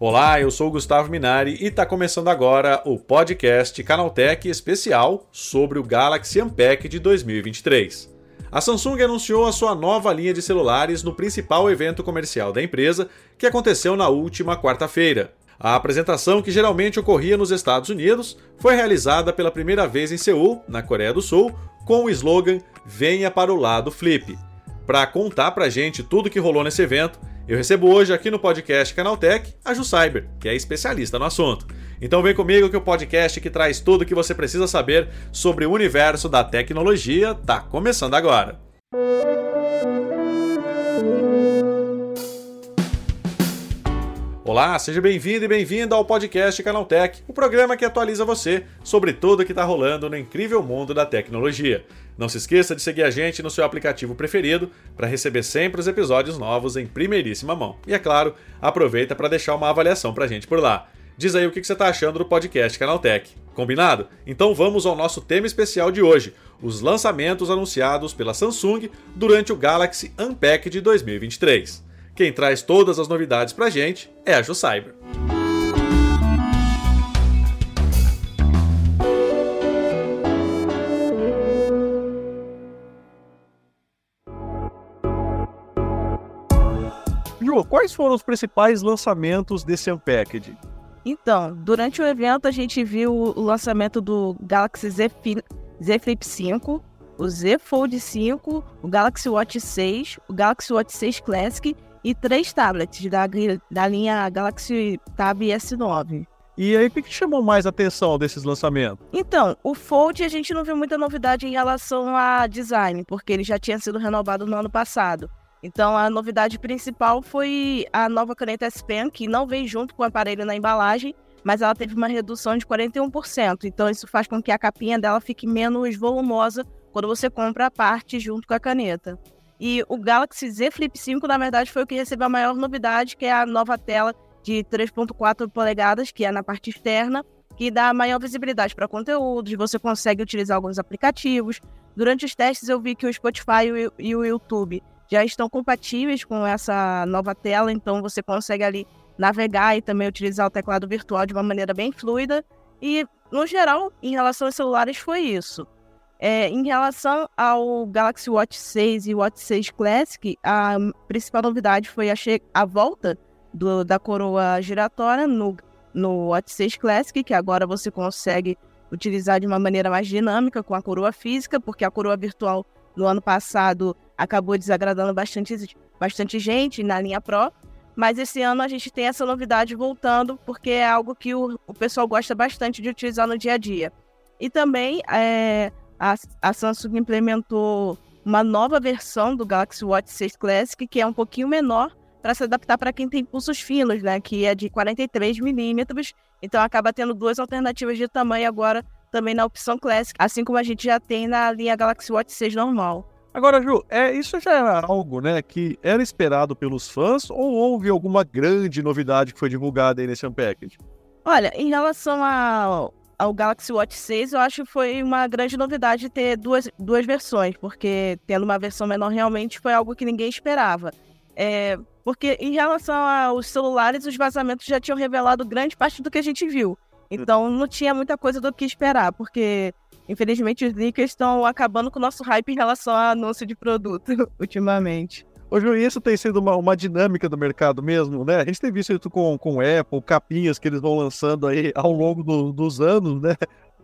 Olá, eu sou Gustavo Minari e está começando agora o podcast Canaltech especial sobre o Galaxy Unpacked de 2023. A Samsung anunciou a sua nova linha de celulares no principal evento comercial da empresa, que aconteceu na última quarta-feira. A apresentação, que geralmente ocorria nos Estados Unidos, foi realizada pela primeira vez em Seul, na Coreia do Sul, com o slogan Venha para o lado Flip. Para contar pra gente tudo que rolou nesse evento, eu recebo hoje aqui no podcast Canaltech a Ju Cyber, que é especialista no assunto. Então vem comigo que o podcast que traz tudo o que você precisa saber sobre o universo da tecnologia tá começando agora. Olá, seja bem-vindo e bem-vinda ao podcast Canaltech, o programa que atualiza você sobre tudo o que está rolando no incrível mundo da tecnologia. Não se esqueça de seguir a gente no seu aplicativo preferido para receber sempre os episódios novos em primeiríssima mão. E é claro, aproveita para deixar uma avaliação para a gente por lá. Diz aí o que você está achando do podcast Canaltech. Combinado? Então vamos ao nosso tema especial de hoje: os lançamentos anunciados pela Samsung durante o Galaxy Unpacked 2023. Quem traz todas as novidades pra gente é a Ju Cyber. Ju, quais foram os principais lançamentos desse Unpacked? Então, durante o evento a gente viu o lançamento do Galaxy Z, Z Flip 5, o Z Fold 5, o Galaxy Watch 6, o Galaxy Watch 6 Classic e três tablets da, da linha Galaxy Tab S9. E aí, o que, chamou mais atenção desses lançamentos? Então, o Fold a gente não viu muita novidade em relação a design, porque ele já tinha sido renovado no ano passado. Então, a novidade principal foi a nova caneta S Pen, que não vem junto com o aparelho na embalagem, mas ela teve uma redução de 41%. Então, isso faz com que a capinha dela fique menos volumosa quando você compra a parte junto com a caneta. E o Galaxy Z Flip 5, na verdade, foi o que recebeu a maior novidade, que é a nova tela de 3.4 polegadas, que é na parte externa, que dá maior visibilidade para conteúdos, você consegue utilizar alguns aplicativos. Durante os testes eu vi que o Spotify e o YouTube já estão compatíveis com essa nova tela, então você consegue ali navegar e também utilizar o teclado virtual de uma maneira bem fluida. E, no geral, em relação aos celulares, foi isso. É, em relação ao Galaxy Watch 6 e Watch 6 Classic, a principal novidade foi a, a volta do, da coroa giratória no, no Watch 6 Classic, que agora você consegue utilizar de uma maneira mais dinâmica com a coroa física, porque a coroa virtual no ano passado acabou desagradando bastante, bastante gente na linha Pro. Mas esse ano a gente tem essa novidade voltando, porque é algo que o, o pessoal gosta bastante de utilizar no dia a dia. E também é, a, a Samsung implementou uma nova versão do Galaxy Watch 6 Classic, que é um pouquinho menor, para se adaptar para quem tem pulsos finos, né? Que é de 43 milímetros. Então acaba tendo duas alternativas de tamanho agora também na opção Classic, assim como a gente já tem na linha Galaxy Watch 6 normal. Agora, Ju, é, isso já era algo né, que era esperado pelos fãs ou houve alguma grande novidade que foi divulgada aí nesse Unpacked? Olha, em relação ao, ao Galaxy Watch 6, eu acho que foi uma grande novidade ter duas, duas versões, porque tendo uma versão menor realmente foi algo que ninguém esperava. É, porque em relação aos celulares, os vazamentos já tinham revelado grande parte do que a gente viu. Então não tinha muita coisa do que esperar, porque infelizmente os leakers estão acabando com o nosso hype em relação a anúncio de produto ultimamente. Ô, Ju, isso tem sido uma, uma, dinâmica do mercado mesmo, né? A gente tem visto isso com, com Apple, capinhas que eles vão lançando aí ao longo do, dos anos, né?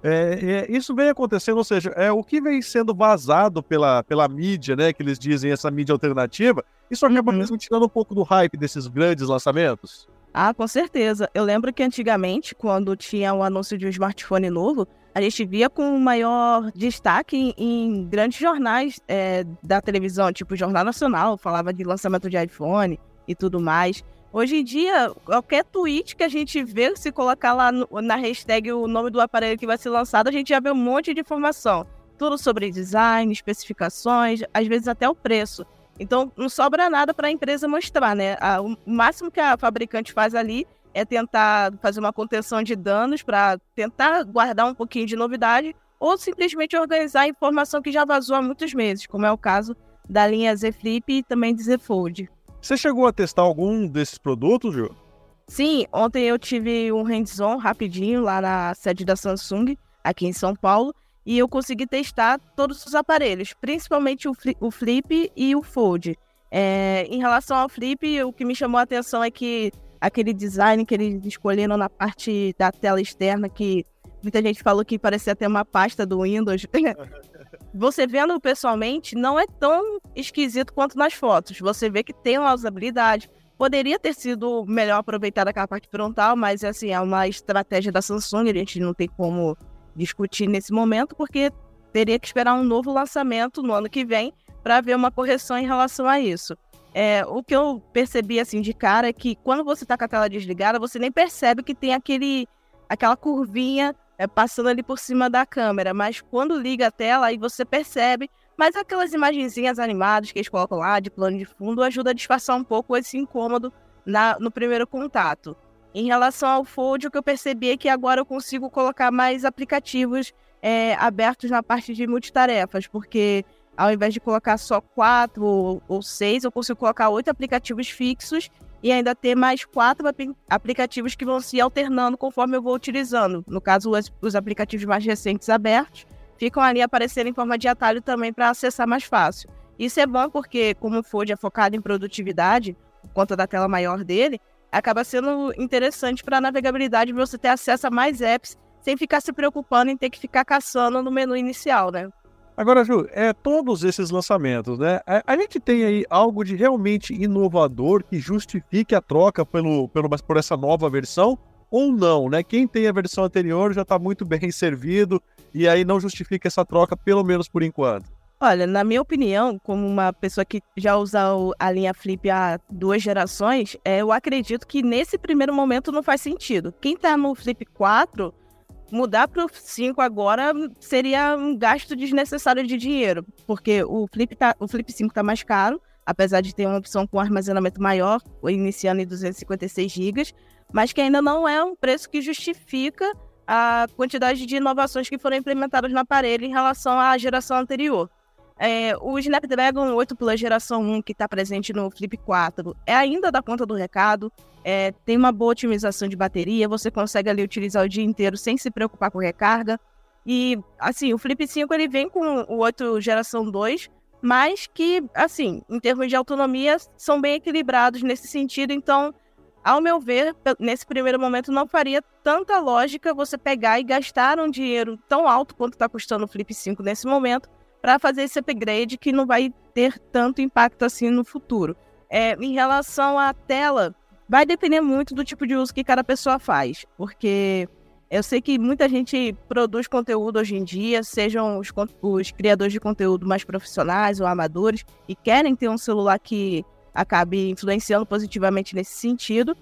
É, é, isso vem acontecendo, ou seja, é o que vem sendo vazado pela, pela mídia, né? Que eles dizem essa mídia alternativa, isso acaba uhum. mesmo tirando um pouco do hype desses grandes lançamentos. Ah, com certeza. Eu lembro que antigamente, quando tinha o um anúncio de um smartphone novo, a gente via com maior destaque em, em grandes jornais é, da televisão, tipo Jornal Nacional, falava de lançamento de iPhone e tudo mais. Hoje em dia, qualquer tweet que a gente vê, se colocar lá no, na hashtag o nome do aparelho que vai ser lançado, a gente já vê um monte de informação. Tudo sobre design, especificações, às vezes até o preço. Então, não sobra nada para a empresa mostrar, né? O máximo que a fabricante faz ali é tentar fazer uma contenção de danos para tentar guardar um pouquinho de novidade ou simplesmente organizar a informação que já vazou há muitos meses, como é o caso da linha Z Flip e também de Z Fold. Você chegou a testar algum desses produtos, Ju? Sim, ontem eu tive um hands-on rapidinho lá na sede da Samsung, aqui em São Paulo, e eu consegui testar todos os aparelhos, principalmente o, o Flip e o Fold. É, em relação ao Flip, o que me chamou a atenção é que aquele design que eles escolheram na parte da tela externa, que muita gente falou que parecia até uma pasta do Windows. Você vendo pessoalmente, não é tão esquisito quanto nas fotos. Você vê que tem uma usabilidade. Poderia ter sido melhor aproveitada aquela parte frontal, mas assim, é uma estratégia da Samsung, a gente não tem como discutir nesse momento, porque teria que esperar um novo lançamento no ano que vem para ver uma correção em relação a isso. É, o que eu percebi assim de cara é que quando você está com a tela desligada, você nem percebe que tem aquele, aquela curvinha é, passando ali por cima da câmera, mas quando liga a tela, aí você percebe. Mas aquelas imagenzinhas animadas que eles colocam lá de plano de fundo ajuda a disfarçar um pouco esse incômodo na, no primeiro contato. Em relação ao Fold, o que eu percebi é que agora eu consigo colocar mais aplicativos é, abertos na parte de multitarefas, porque ao invés de colocar só quatro ou seis, eu consigo colocar oito aplicativos fixos e ainda ter mais quatro aplicativos que vão se alternando conforme eu vou utilizando. No caso, os, os aplicativos mais recentes abertos ficam ali aparecendo em forma de atalho também para acessar mais fácil. Isso é bom porque, como o Fold é focado em produtividade, por conta da tela maior dele, acaba sendo interessante para a navegabilidade você ter acesso a mais apps sem ficar se preocupando em ter que ficar caçando no menu inicial, né? Agora, Ju, é, todos esses lançamentos, né? A, gente tem aí algo de realmente inovador que justifique a troca pelo, pelo, por essa nova versão ou não, né? Quem tem a versão anterior já está muito bem servido e aí não justifica essa troca, pelo menos por enquanto. Olha, na minha opinião, como uma pessoa que já usa a linha Flip há duas gerações, é, eu acredito que nesse primeiro momento não faz sentido. Quem está no Flip 4, mudar para o 5 agora seria um gasto desnecessário de dinheiro, porque o Flip, tá, o Flip 5 está mais caro, apesar de ter uma opção com armazenamento maior, iniciando em 256 GB, mas que ainda não é um preço que justifica a quantidade de inovações que foram implementadas no aparelho em relação à geração anterior. É, o Snapdragon 8 Plus geração 1, que está presente no Flip 4, é ainda da conta do recado, é, tem uma boa otimização de bateria, você consegue ali utilizar o dia inteiro sem se preocupar com recarga. E, assim, o Flip 5 ele vem com o 8 geração 2, mas que, assim, em termos de autonomia, são bem equilibrados nesse sentido. Então, ao meu ver, nesse primeiro momento, não faria tanta lógica você pegar e gastar um dinheiro tão alto quanto está custando o Flip 5 nesse momento para fazer esse upgrade que não vai ter tanto impacto assim no futuro. É, em relação à tela, vai depender muito do tipo de uso que cada pessoa faz, porque eu sei que muita gente produz conteúdo hoje em dia, sejam os, os criadores de conteúdo mais profissionais ou amadores, e querem ter um celular que acabe influenciando positivamente nesse sentido.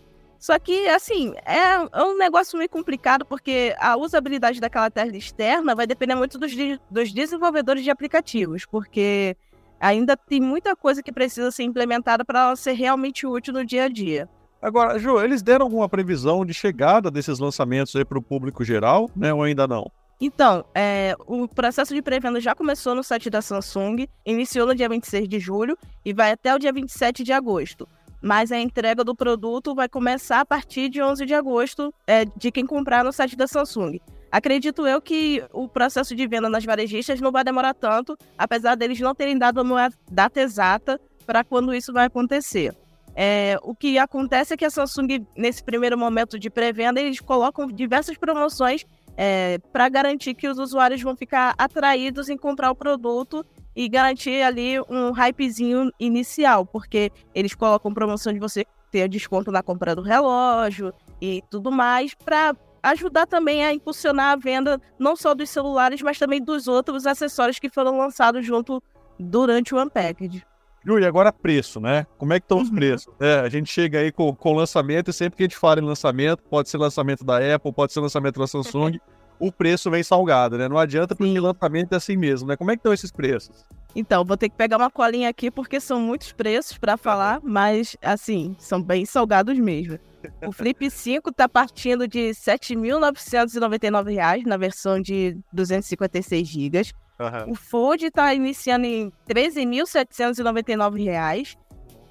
Só que, assim, é, um negócio meio complicado, porque a usabilidade daquela tela externa vai depender muito dos, dos desenvolvedores de aplicativos, porque ainda tem muita coisa que precisa ser implementada para ela ser realmente útil no dia a dia. Agora, Ju, eles deram alguma previsão de chegada desses lançamentos aí para o público geral, né, ou ainda não? Então, é, o processo de pré-venda já começou no site da Samsung, iniciou no dia 26 de julho e vai até o dia 27 de agosto mas a entrega do produto vai começar a partir de 11 de agosto é, de quem comprar no site da Samsung. Acredito eu que o processo de venda nas varejistas não vai demorar tanto, apesar deles não terem dado uma data exata para quando isso vai acontecer. É, o que acontece é que a Samsung, nesse primeiro momento de pré-venda, eles colocam diversas promoções é, para garantir que os usuários vão ficar atraídos em comprar o produto e garantir ali um hypezinho inicial, porque eles colocam promoção de você ter desconto na compra do relógio e tudo mais, para ajudar também a impulsionar a venda não só dos celulares, mas também dos outros acessórios que foram lançados junto durante o Unpacked. Júlia, agora preço, né? Como é que estão os uhum. preços? É, a gente chega aí com, com lançamento e sempre que a gente fala em lançamento, pode ser lançamento da Apple, pode ser lançamento da Samsung, o preço vem salgado, né? Não adianta porque o lançamento é assim mesmo, né? Como é que estão esses preços? Então, vou ter que pegar uma colinha aqui porque são muitos preços para falar, mas assim, são bem salgados mesmo. O Flip 5 está partindo de R$ 7.999 na versão de 256 GB. Uhum. O Fold está iniciando em R$ 13.799.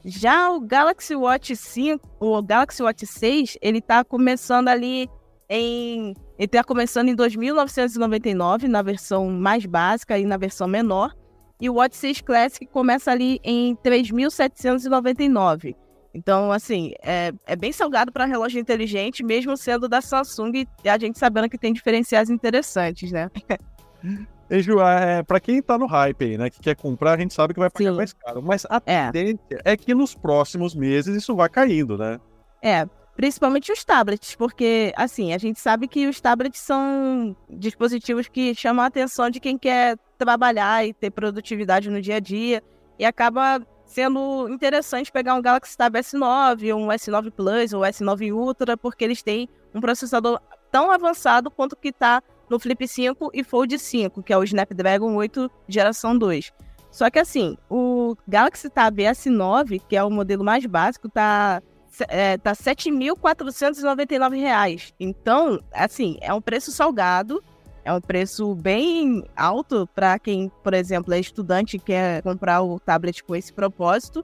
Já o Galaxy Watch 5, o Galaxy Watch 6, ele está começando ali em ele está começando em 2.999 na versão mais básica e na versão menor. E o Watch 6 Classic começa ali em 3.799. Então, assim, é, é bem salgado para relógio inteligente, mesmo sendo da Samsung e a gente sabendo que tem diferenciais interessantes, né? E, Ju, é, para quem tá no hype aí, né, que quer comprar, a gente sabe que vai pagar Sim. mais caro. Mas a é. tendência é que nos próximos meses isso vai caindo, né? É, principalmente os tablets, porque, assim, a gente sabe que os tablets são dispositivos que chamam a atenção de quem quer trabalhar e ter produtividade no dia a dia, e acaba sendo interessante pegar um Galaxy Tab S9, um S9 Plus ou S9 Ultra, porque eles têm um processador tão avançado quanto que está no Flip 5 e Fold 5, que é o Snapdragon 8 geração 2. Só que assim, o Galaxy Tab S9, que é o modelo mais básico, tá é, tá R$ 7.499. Então, assim, é um preço salgado é um preço bem alto para quem, por exemplo, é estudante e quer comprar o tablet com esse propósito.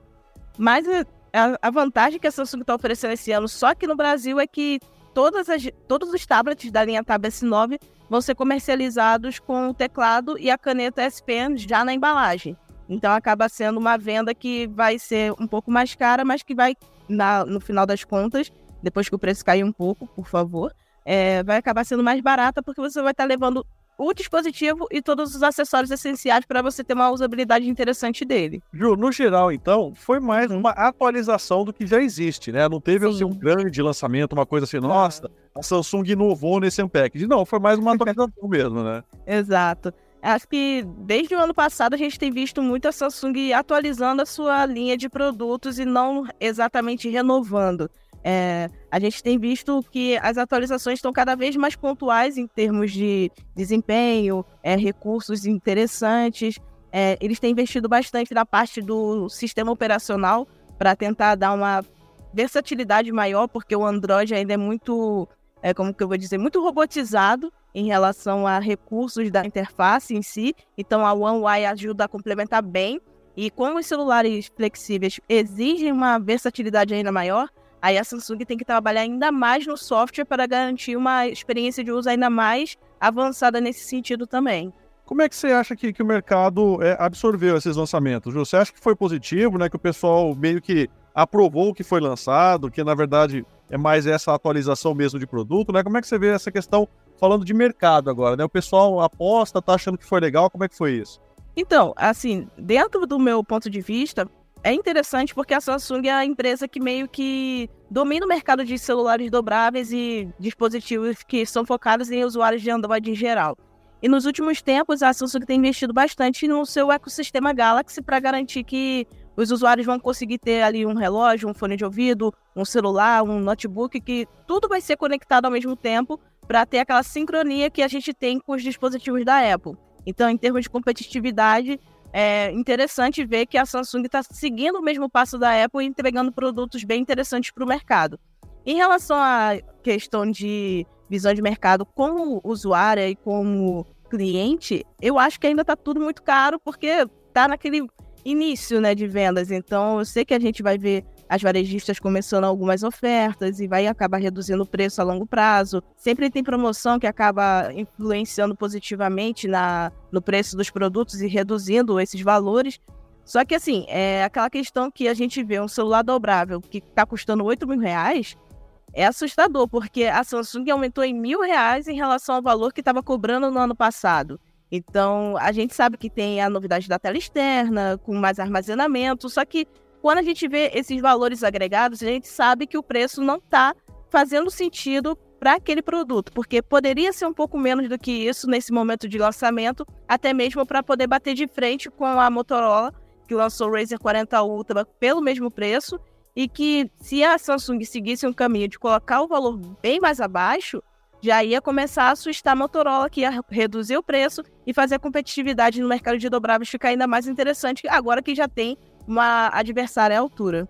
Mas a, vantagem que a Samsung está oferecendo esse ano só aqui no Brasil é que todas as, todos os tablets da linha Tab S9 vão ser comercializados com o teclado e a caneta S Pen já na embalagem. Então acaba sendo uma venda que vai ser um pouco mais cara, mas que vai, na, no final das contas, depois que o preço cair um pouco, por favor, é, vai acabar sendo mais barata porque você vai estar tá levando o dispositivo e todos os acessórios essenciais para você ter uma usabilidade interessante dele. Ju, no geral, então, foi mais uma atualização do que já existe, né? Não teve assim, um grande lançamento, uma coisa assim, nossa, a Samsung inovou nesse Unpacked. Não, foi mais uma atualização mesmo, né? Exato. Acho que desde o ano passado a gente tem visto muito a Samsung atualizando a sua linha de produtos e não exatamente renovando. É, a gente tem visto que as atualizações estão cada vez mais pontuais em termos de desempenho, é, recursos interessantes. É, eles têm investido bastante na parte do sistema operacional para tentar dar uma versatilidade maior, porque o Android ainda é muito, é, como que eu vou dizer, muito robotizado em relação a recursos da interface em si. Então a One UI ajuda a complementar bem. E como os celulares flexíveis exigem uma versatilidade ainda maior, Aí a Samsung tem que trabalhar ainda mais no software para garantir uma experiência de uso ainda mais avançada nesse sentido também. Como é que você acha que, que o mercado é, absorveu esses lançamentos? Você acha que foi positivo, né? Que o pessoal meio que aprovou o que foi lançado, que na verdade é mais essa atualização mesmo de produto, né? Como é que você vê essa questão falando de mercado agora, né? O pessoal aposta, tá achando que foi legal, como é que foi isso? Então, assim, dentro do meu ponto de vista, é interessante porque a Samsung é a empresa que meio que domina o mercado de celulares dobráveis e dispositivos que são focados em usuários de Android em geral. E nos últimos tempos, a Samsung tem investido bastante no seu ecossistema Galaxy para garantir que os usuários vão conseguir ter ali um relógio, um fone de ouvido, um celular, um notebook, que tudo vai ser conectado ao mesmo tempo para ter aquela sincronia que a gente tem com os dispositivos da Apple. Então, em termos de competitividade, é interessante ver que a Samsung está seguindo o mesmo passo da Apple e entregando produtos bem interessantes para o mercado. Em relação à questão de visão de mercado como usuária e como cliente, eu acho que ainda está tudo muito caro porque está naquele início né, de vendas. Então, eu sei que a gente vai ver as varejistas começando algumas ofertas e vai acabar reduzindo o preço a longo prazo. Sempre tem promoção que acaba influenciando positivamente na, no preço dos produtos e reduzindo esses valores. Só que assim, é aquela questão que a gente vê um celular dobrável que está custando 8 mil reais, é assustador, porque a Samsung aumentou em mil reais em relação ao valor que estava cobrando no ano passado. Então, a gente sabe que tem a novidade da tela externa, com mais armazenamento, só que quando a gente vê esses valores agregados, a gente sabe que o preço não está fazendo sentido para aquele produto, porque poderia ser um pouco menos do que isso nesse momento de lançamento, até mesmo para poder bater de frente com a Motorola, que lançou o Razer 40 Ultra pelo mesmo preço, e que se a Samsung seguisse um caminho de colocar o valor bem mais abaixo, já ia começar a assustar a Motorola, que ia reduzir o preço e fazer a competitividade no mercado de dobráveis ficar ainda mais interessante, agora que já tem uma adversária à altura.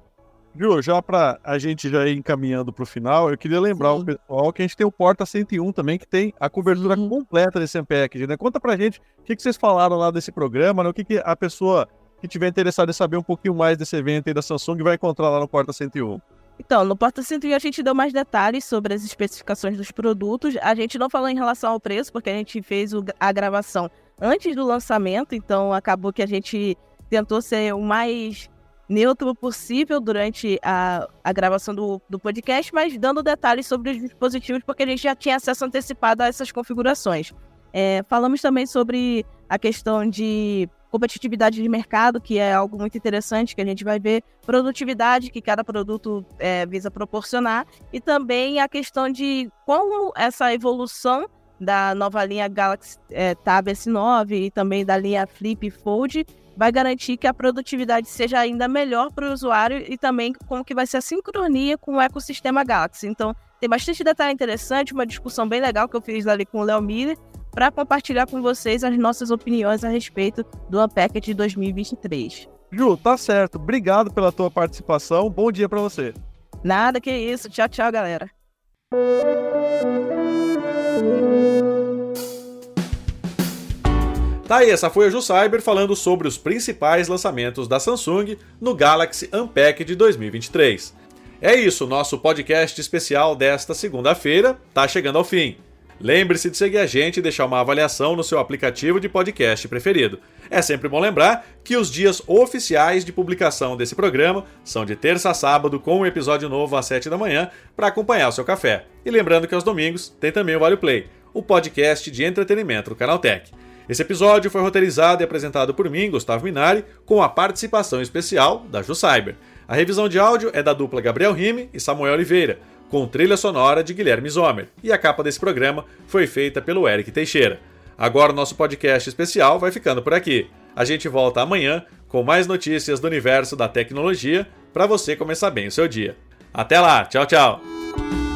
Ju, já para a gente já ir encaminhando para o final, eu queria lembrar Sim. o pessoal que a gente tem o Porta 101 também, que tem a cobertura Sim. completa desse Unpacked, né? Conta pra gente o que, que vocês falaram lá desse programa, né? o que, que a pessoa que tiver interessado em saber um pouquinho mais desse evento aí da Samsung vai encontrar lá no Porta 101. Então, no Porta 101 a gente deu mais detalhes sobre as especificações dos produtos. A gente não falou em relação ao preço, porque a gente fez a gravação antes do lançamento, então acabou que a gente tentou ser o mais neutro possível durante a, a gravação do, do podcast, mas dando detalhes sobre os dispositivos, porque a gente já tinha acesso antecipado a essas configurações. É, falamos também sobre a questão de competitividade de mercado, que é algo muito interessante que a gente vai ver, produtividade que cada produto é, visa proporcionar, e também a questão de como essa evolução da nova linha Galaxy é, Tab S9 e também da linha Flip Fold vai garantir que a produtividade seja ainda melhor para o usuário e também como que vai ser a sincronia com o ecossistema Galaxy. Então, tem bastante detalhe interessante, uma discussão bem legal que eu fiz ali com o Léo Miller para compartilhar com vocês as nossas opiniões a respeito do Unpacked de 2023. Ju, tá certo. Obrigado pela tua participação. Bom dia para você. Nada que isso. Tchau, tchau, galera. Tá aí, essa foi a Ju Cyber falando sobre os principais lançamentos da Samsung no Galaxy Unpacked 2023. É isso, nosso podcast especial desta segunda-feira tá chegando ao fim. Lembre-se de seguir a gente e deixar uma avaliação no seu aplicativo de podcast preferido. É sempre bom lembrar que os dias oficiais de publicação desse programa são de terça a sábado, com um episódio novo às 7 da manhã, para acompanhar o seu café. E lembrando que aos domingos tem também o Vale Play, o podcast de entretenimento do Canaltech. Esse episódio foi roteirizado e apresentado por mim, Gustavo Minari, com a participação especial da Ju Cyber. A revisão de áudio é da dupla Gabriel Rime e Samuel Oliveira, com trilha sonora de Guilherme Zomer, e a capa desse programa foi feita pelo Eric Teixeira. Agora o nosso podcast especial vai ficando por aqui. A gente volta amanhã com mais notícias do universo da tecnologia para você começar bem o seu dia. Até lá, tchau, tchau!